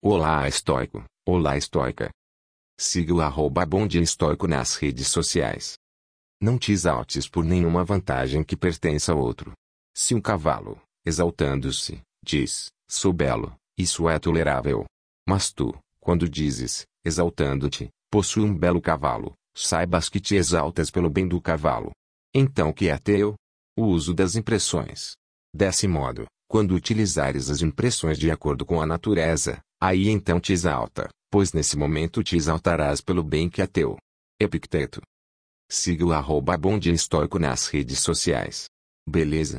Olá estoico, olá estoica. Siga o arroba estoico nas redes sociais. Não te exaltes por nenhuma vantagem que pertença a outro. Se um cavalo, exaltando-se, diz, sou belo, isso é tolerável. Mas tu, quando dizes, exaltando-te, possui um belo cavalo, saibas que te exaltas pelo bem do cavalo. Então que é teu? O uso das impressões. Desse modo, quando utilizares as impressões de acordo com a natureza, aí então te exalta, pois nesse momento te exaltarás pelo bem que é teu. Epicteto. Siga o arroba Bonde Estoico nas redes sociais. Beleza?